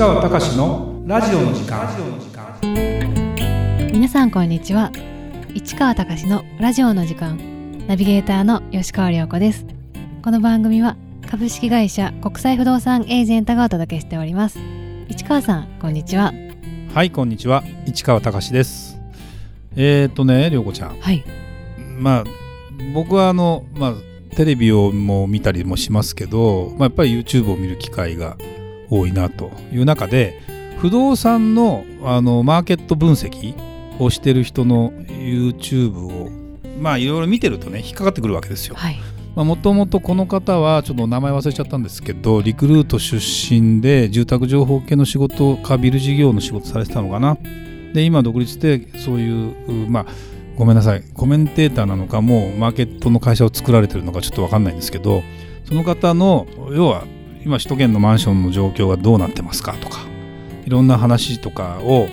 川隆のラジオの時間。皆さんこんにちは。市川隆のラジオの時間。ナビゲーターの吉川良子です。この番組は株式会社国際不動産エージェントがお届けしております。市川さんこんにちは。はいこんにちは。市川隆です。えっ、ー、とね涼子ちゃん。はい。まあ僕はあのまあテレビをも見たりもしますけど、まあ、やっぱり YouTube を見る機会が多いなという中で不動産のあのマーケット分析をしてる人の YouTube をまあいろいろ見てるとね引っかかってくるわけですよ。もともとこの方はちょっと名前忘れちゃったんですけどリクルート出身で住宅情報系の仕事かビル事業の仕事されてたのかな。で今独立してそういうまあごめんなさいコメンテーターなのかもうマーケットの会社を作られてるのかちょっと分かんないんですけどその方の要は今首都圏のマンションの状況がどうなってますかとかいろんな話とかを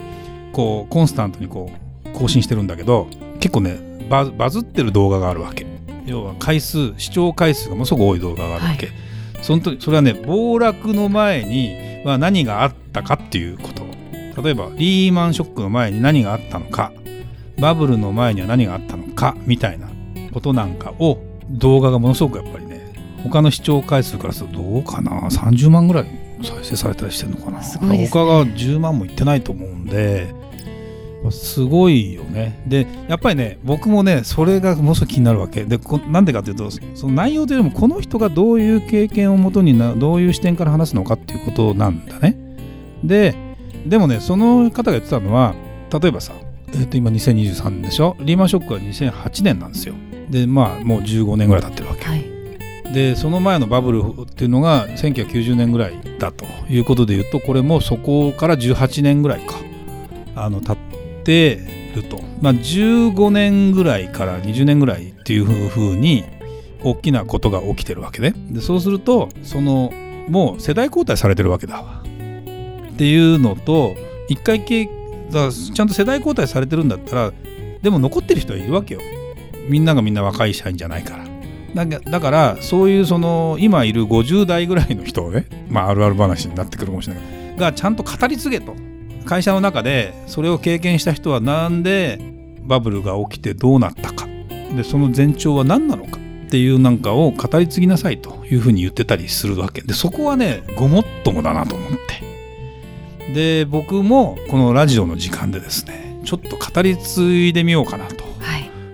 こうコンスタントにこう更新してるんだけど結構ねバズってる動画があるわけ。要は回数視聴回数がものすごく多い動画があるわけ、はい、その時それはね暴落の前には何があったかっていうこと。例えばリーマンショックの前に何があったのか。バブルの前には何があったのかみたいなことなんかを動画がものすごくやっぱりね他の視聴回数からするとどうかな？30万ぐらい再生されたりしてるのかな、ね、他が10万もいってないと思うんですごいよね。でやっぱりね僕もねそれがものすごく気になるわけ。でなんでかというとその内容というよりもこの人がどういう経験をもとになどういう視点から話すのかっていうことなんだね。ででもねその方が言ってたのは例えばさえー、と今2023年でしょ？リーマンショックは2008年なんですよ。でまあもう15年ぐらい経ってるわけ、はい、でその前のバブルっていうのが1990年ぐらいだということでいうとこれもそこから18年ぐらいかあの経ってると、まあ、15年ぐらいから20年ぐらいっていうふうに大きなことが起きてるわけね。でそうするとそのもう世代交代されてるわけだわ。っていうのと一回経だちゃんと世代交代されてるんだったらでも残ってる人はいるわけよ。みんながみんな若い社員じゃないから。だからそういうその今いる50代ぐらいの人をねまああるある話になってくるかもしれないがちゃんと語り継げと。会社の中でそれを経験した人はなんでバブルが起きてどうなったか。でその前兆は何なのか。っていうなんかを語り継ぎなさいというふうに言ってたりするわけ。でそこはねごもっともだなと思って。で僕もこのラジオの時間でですねちょっと語り継いでみようかなと。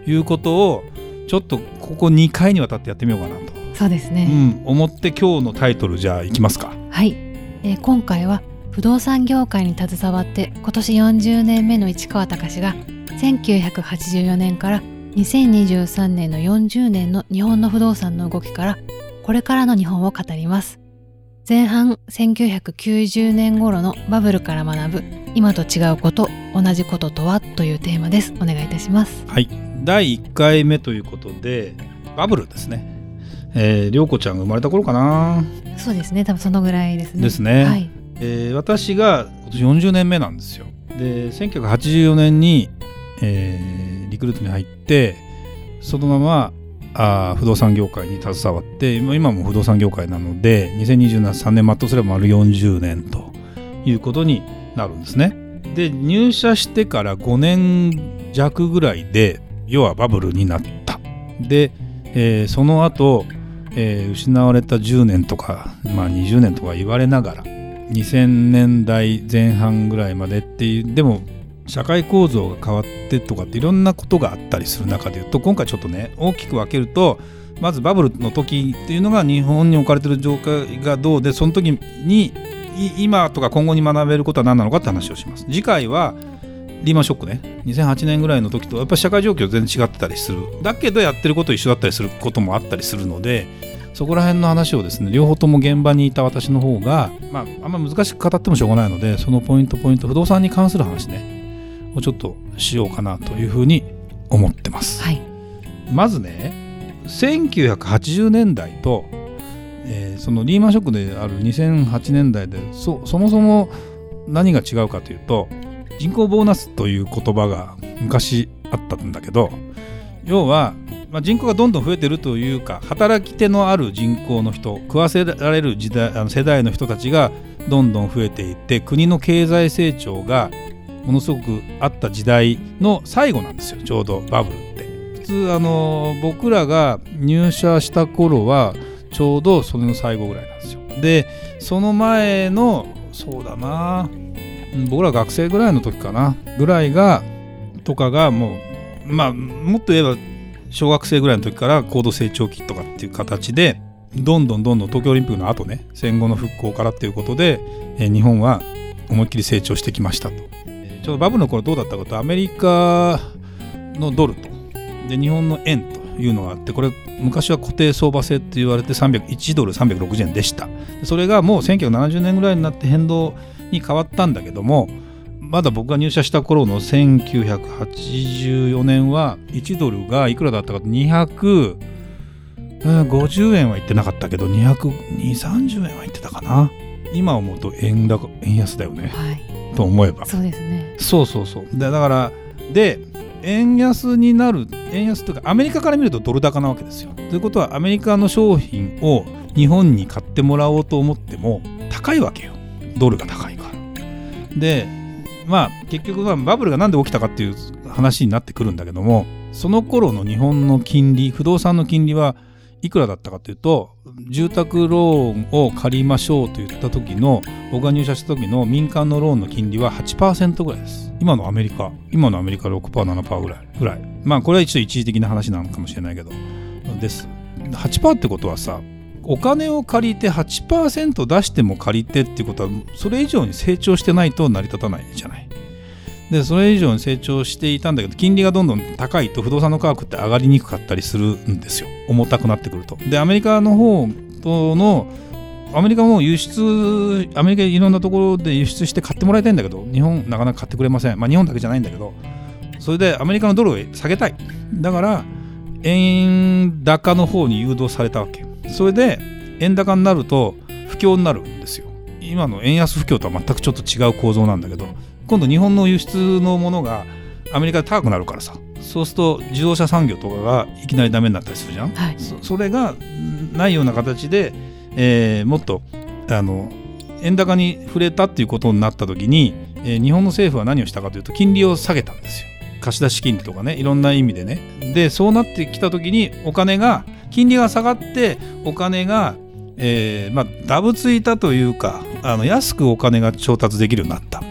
いうことをちょっとここ2回にわたってやってみようかなと。そうですね、うん、思って今日のタイトルじゃあいきますか。はい、えー、今回は不動産業界に携わって今年40年目の市川隆が1984年から2023年の40年の日本の不動産の動きからこれからの日本を語ります。前半1990年頃のバブルから学ぶ今と違うこと同じこととは？というテーマです。お願いいたします。はい第1回目ということでバブルですね。えー、涼子ちゃんが生まれた頃かな。そうですね。多分そのぐらいですね。ですね、はい。えー、私が今年40年目なんですよ。で1984年に、えー、リクルートに入ってそのままあ不動産業界に携わって今も不動産業界なので2023年全うすれば丸40年ということになるんですね。で入社してから5年弱ぐらいで要はバブルになった。で、えー、その後、えー、失われた10年とか、まあ、20年とか言われながら2000年代前半ぐらいまでっていうでも社会構造が変わってとかっていろんなことがあったりする中でいうと今回ちょっとね大きく分けるとまずバブルの時っていうのが日本に置かれてる状態がどうでその時に今とか今後に学べることは何なのかって話をします次回はリーマンショックね。2008年ぐらいの時とやっぱり社会状況全然違ってたりする。だけどやってること一緒だったりすることもあったりするのでそこら辺の話をですね両方とも現場にいた私の方がまああんま難しく語ってもしょうがないのでそのポイントポイント不動産に関する話ねをちょっとしようかなというふうに思ってます。はい、まずね1980年代と、えー、そのリーマンショックである2008年代でそそもそも何が違うかというと人口ボーナスという言葉が昔あったんだけど要は、まあ、人口がどんどん増えてるというか働き手のある人口の人食わせられる時代あの世代の人たちがどんどん増えていって国の経済成長がものすごくあった時代の最後なんですよちょうどバブルって。普通あの僕らが入社した頃はちょうどそれの最後ぐらいなんですよ。でその前のそうだな僕ら学生ぐらいの時かな。ぐらいがとかがもうまあもっと言えば小学生ぐらいの時から高度成長期とかっていう形でどんどんどんどん東京オリンピックの後ね戦後の復興からっていうことで、え日本は思いっきり成長してきましたと。ちょうどバブルの頃どうだったかとアメリカのドルとで日本の円というのがあってこれ昔は固定相場制って言われて301ドル360円でした。それがもう1970年ぐらいになって変動に変わったんだけどもまだ僕が入社した頃の1984年は1ドルがいくらだったかと250円はいってなかったけど22030円はいってたかな。今思うと円高円安だよね、はい、と思えば。そうですね。そうそうそう。でだからで円安になる円安というかアメリカから見るとドル高なわけですよ。ということはアメリカの商品を日本に買ってもらおうと思っても高いわけよドルが高いから。でまあ結局はバブルが何で起きたかっていう話になってくるんだけどもその頃の日本の金利不動産の金利はいくらだったかというと住宅ローンを借りましょうと言った時の僕が入社した時の民間のローンの金利は8%ぐらいです。今のアメリカ今のアメリカ 6%7% ぐらい。ぐらい。まあこれは一応一時的な話なのかもしれないけど。です。8%ってことはさお金を借りて8%出しても借りてっていうことはそれ以上に成長してないと成り立たないじゃない。でそれ以上に成長していたんだけど金利がどんどん高いと不動産の価格って上がりにくかったりするんですよ重たくなってくると。でアメリカの方とのアメリカも輸出アメリカいろんなところで輸出して買ってもらいたいんだけど日本なかなか買ってくれませんまあ日本だけじゃないんだけどそれでアメリカのドルを下げたいだから円高の方に誘導されたわけそれで円高になると不況になるんですよ。今の円安不況とは全くちょっと違う構造なんだけど今度日本の輸出のものがアメリカで高くなるからさ。そうすると自動車産業とかがいきなりダメになったりするじゃん、はい、そそれがないような形で、えー、もっとあの円高に触れたっていうことになった時に、えー、日本の政府は何をしたかというと金利を下げたんですよ。貸出金利とかねいろんな意味でね。でそうなってきた時にお金が金利が下がってお金が、えーまあ、ダブついたというかあの安くお金が調達できるようになった。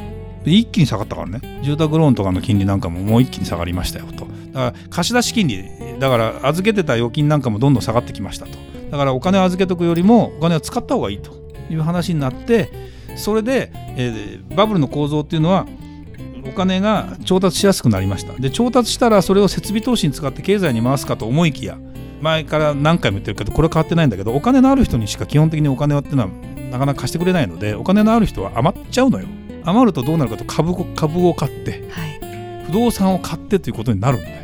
一気に下がったからね。住宅ローンとかの金利なんかももう一気に下がりましたよと。だから貸出金利。だから預けてた預金なんかもどんどん下がってきましたと。だからお金を預けとくよりもお金を使った方がいいと。いう話になってそれで、えー、バブルの構造っていうのはお金が調達しやすくなりました。で調達したらそれを設備投資に使って経済に回すかと思いきや前から何回も言ってるけどこれ変わってないんだけどお金のある人にしか基本的にお金はっていうのはなかなか貸してくれないのでお金のある人は余っちゃうのよ。余るとどうなるかと株株を買って、はい、不動産を買ってということになるんだよ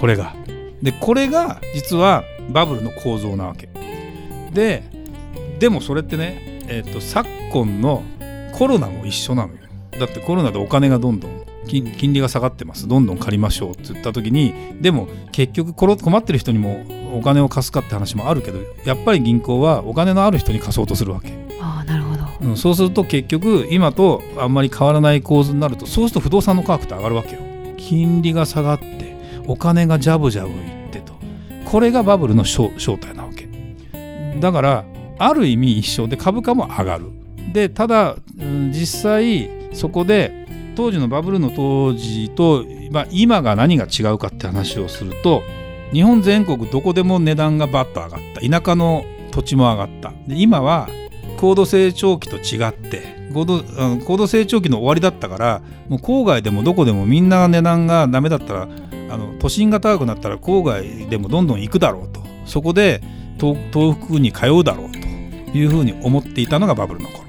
これが。でこれが実はバブルの構造なわけ。ででもそれってね、えーと、昨今のコロナも一緒なのよ。だってコロナでお金がどんどん金利が下がってますどんどん借りましょうって言った時にでも結局困ってる人にもお金を貸すかって話もあるけどやっぱり銀行はお金のある人に貸そうとするわけ。あなるほど、うん、そうすると結局今とあんまり変わらない構図になるとそうすると不動産の価格って上がるわけよ。金利が下がってお金がジャブジャブいってとこれがバブルの正体なわけ。だからある意味一緒で株価も上がる。でただ、うん、実際そこで当時のバブルの当時と、まあ、今が何が違うかって話をすると日本全国どこでも値段がバッと上がった。田舎の土地も上がった。で今は高度成長期と違って高度高度成長期の終わりだったからもう郊外でもどこでもみんな値段がダメだったらあの都心が高くなったら郊外でもどんどん行くだろうと。そこで東北に通うだろうというふうに思っていたのがバブルの頃。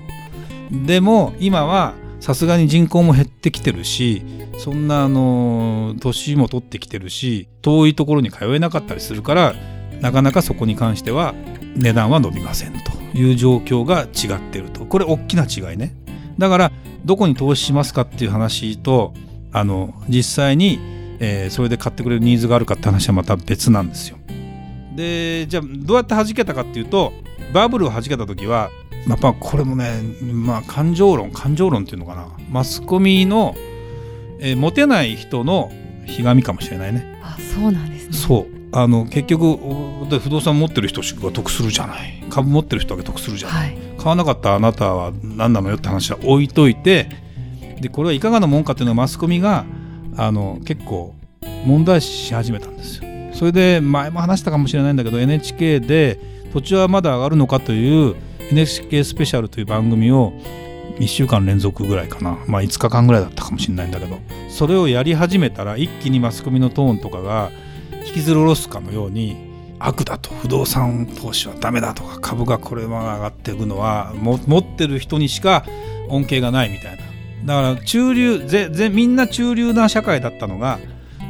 でも今はさすがに人口も減ってきてるしそんなあの年も取ってきてるし遠いところに通えなかったりするからなかなかそこに関しては値段は伸びませんという状況が違ってると。これ大きな違いね。だからどこに投資しますかっていう話とあの実際に、えー、それで買ってくれるニーズがあるかって話はまた別なんですよ。でじゃあどうやって弾けたかっていうとバブルを弾けた時はやっぱこれもね、まあ、感情論感情論っていうのかな。マスコミの、えー、モテない人のひがみかもしれないね。あそうなんですね。そう。あの結局不動産持ってる人が得するじゃない。株持ってる人だけ得するじゃない、はい、買わなかったあなたは何なのよって話は置いといてでこれはいかがなもんかっていうのはマスコミがあの結構問題視し始めたんですよ。それで前も話したかもしれないんだけど NHK で土地はまだ上がるのかという NHK スペシャルという番組を1週間連続ぐらいかな。まあ5日間ぐらいだったかもしれないんだけど。それをやり始めたら一気にマスコミのトーンとかが引きずり下ろすかのように悪だと不動産投資はダメだとか株がこれま上がっていくのは持ってる人にしか恩恵がないみたいな。だから中流ぜぜみんな中流な社会だったのが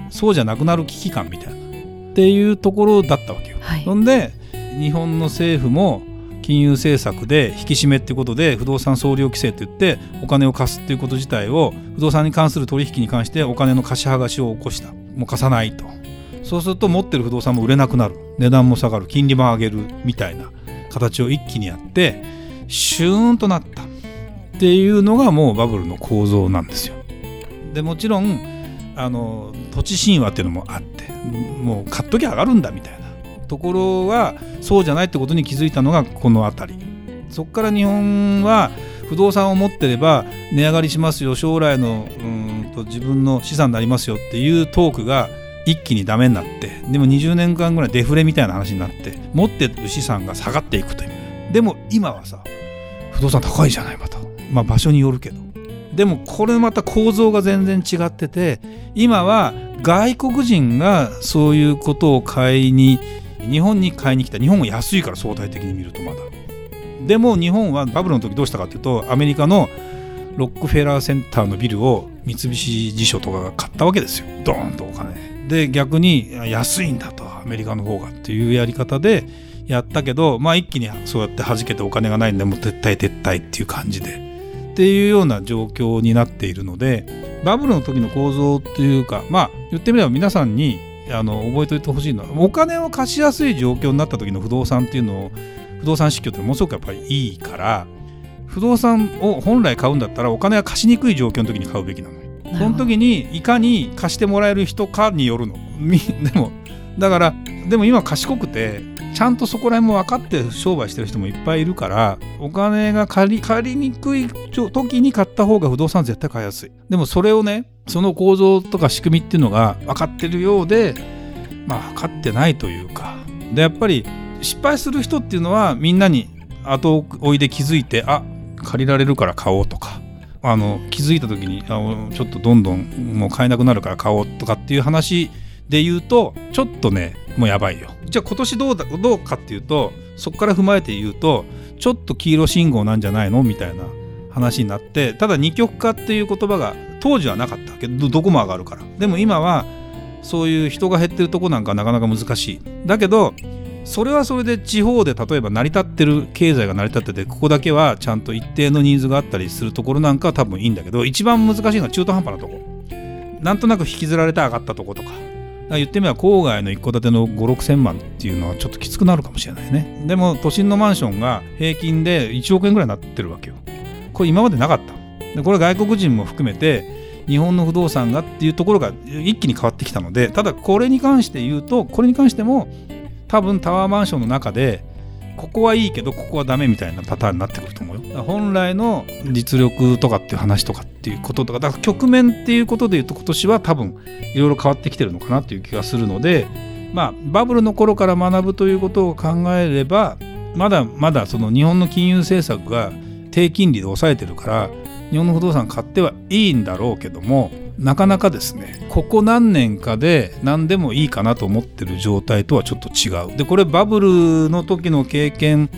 そうじゃなくなる危機感みたいな。っていうところだったわけよ。はい、そんで日本の政府も金融政策で引き締めってことで不動産総量規制といってお金を貸すっていうこと自体を不動産に関する取引に関してお金の貸し剥がしを起こした。もう貸さないと。そうすると持ってる不動産も売れなくなる。値段も下がる。金利も上げるみたいな形を一気にやってシューンとなったっていうのがもうバブルの構造なんですよ。でもちろんあの土地神話っていうのもあってもう買っときゃ上がるんだみたいな。ところはそうじゃないってことに気づいたのがこの辺り。そこから日本は不動産を持ってれば値上がりしますよ将来のうんと自分の資産になりますよっていうトークが一気にダメになってでも20年間ぐらいデフレみたいな話になって持ってる資産が下がっていくという。でも今はさ不動産高いじゃないまたまあ場所によるけど。でもこれまた構造が全然違ってて今は外国人がそういうことを買いに日本に買いに来た日本は安いから相対的に見るとまだ。でも日本はバブルの時どうしたかというとアメリカのロックフェラーセンターのビルを三菱地所とかが買ったわけですよ。ドーンとお金。で逆に安いんだとアメリカの方がっていうやり方でやったけどまあ一気にそうやって弾けてお金がないんでもう撤退撤退っていう感じで。っていうような状況になっているのでバブルの時の構造っていうかまあ言ってみれば皆さんにあの覚えておいてほしいのはお金を貸しやすい状況になった時の不動産っていうのを不動産市況ってものすごくやっぱりいいから不動産を本来買うんだったらお金は貸しにくい状況の時に買うべきなのよ。その時にいかに貸してもらえる人かによるの。でもだからでも今賢くてちゃんとそこら辺も分かって商売してる人もいっぱいいるからお金が借り借りにくい時に買った方が不動産絶対買いやすい。でもそれをねその構造とか仕組みっていうのが分かってるようでまあ分かってないというかでやっぱり失敗する人っていうのはみんなに後追いで気づいてあ借りられるから買おうとかあの気づいた時にあちょっとどんどんもう買えなくなるから買おうとかっていう話で言うとちょっとねもうやばいよ。じゃあ今年どうだどうかっていうとそこから踏まえて言うとちょっと黄色信号なんじゃないの？みたいな話になってただ二極化っていう言葉が当時はなかったけ。どどこも上がるから。でも今はそういう人が減ってるとこなんかなかなか難しい。だけどそれはそれで地方で例えば成り立ってる経済が成り立っててここだけはちゃんと一定のニーズがあったりするところなんかは多分いいんだけど一番難しいのは中途半端なとこ。なんとなく引きずられて上がったとことか。言ってみれば郊外の一戸建ての5 6千万っていうのはちょっときつくなるかもしれないね。でも都心のマンションが平均で1億円ぐらいになってるわけよ。これ今までなかった。でこれ外国人も含めて日本の不動産がっていうところが一気に変わってきたのでただこれに関して言うとこれに関しても多分タワーマンションの中でここはいいけどここはダメみたいなパターンになってくると思うよ。本来の実力とかっていう話とかっていうこととかだから局面っていうことで言うと今年は多分いろいろ変わってきてるのかなっていう気がするのでまあバブルの頃から学ぶということを考えればまだまだその日本の金融政策が低金利で抑えてるから日本の不動産買ってはいいんだろうけどもなかなかですねここ何年かで何でもいいかなと思ってる状態とはちょっと違う。でこれバブルの時の経験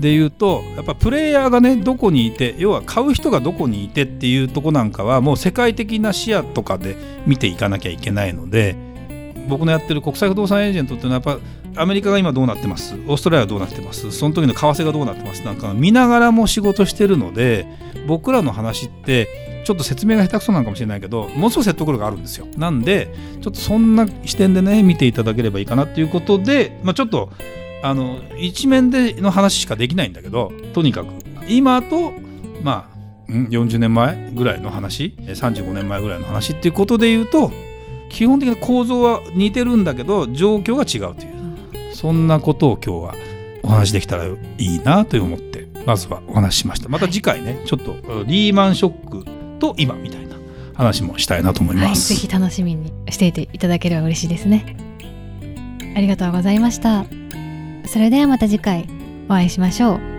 で言うとやっぱプレイヤーがねどこにいて要は買う人がどこにいてっていうとこなんかはもう世界的な視野とかで見ていかなきゃいけないので僕のやってる国際不動産エージェントっていうのはやっぱアメリカが今どうなってます？オーストラリアはどうなってます？その時の為替がどうなってます？なんか見ながらも仕事してるので僕らの話ってちょっと説明が下手くそなのかもしれないけどものすごい説得力があるんですよ。なんでちょっとそんな視点でね見ていただければいいかなっていうことで、まあ、ちょっとあの一面での話しかできないんだけどとにかく今とまあ40年前ぐらいの話35年前ぐらいの話っていうことで言うと基本的な構造は似てるんだけど状況が違うというそんなことを今日はお話できたらいいなと思ってまずはお話ししました。また次回ねちょっとリーマンショックと今みたいな話もしたいなと思いはい、ます。ぜひ楽しみにしていていただければ嬉しいですね。ありがとうございました。それではまた次回お会いしましょう。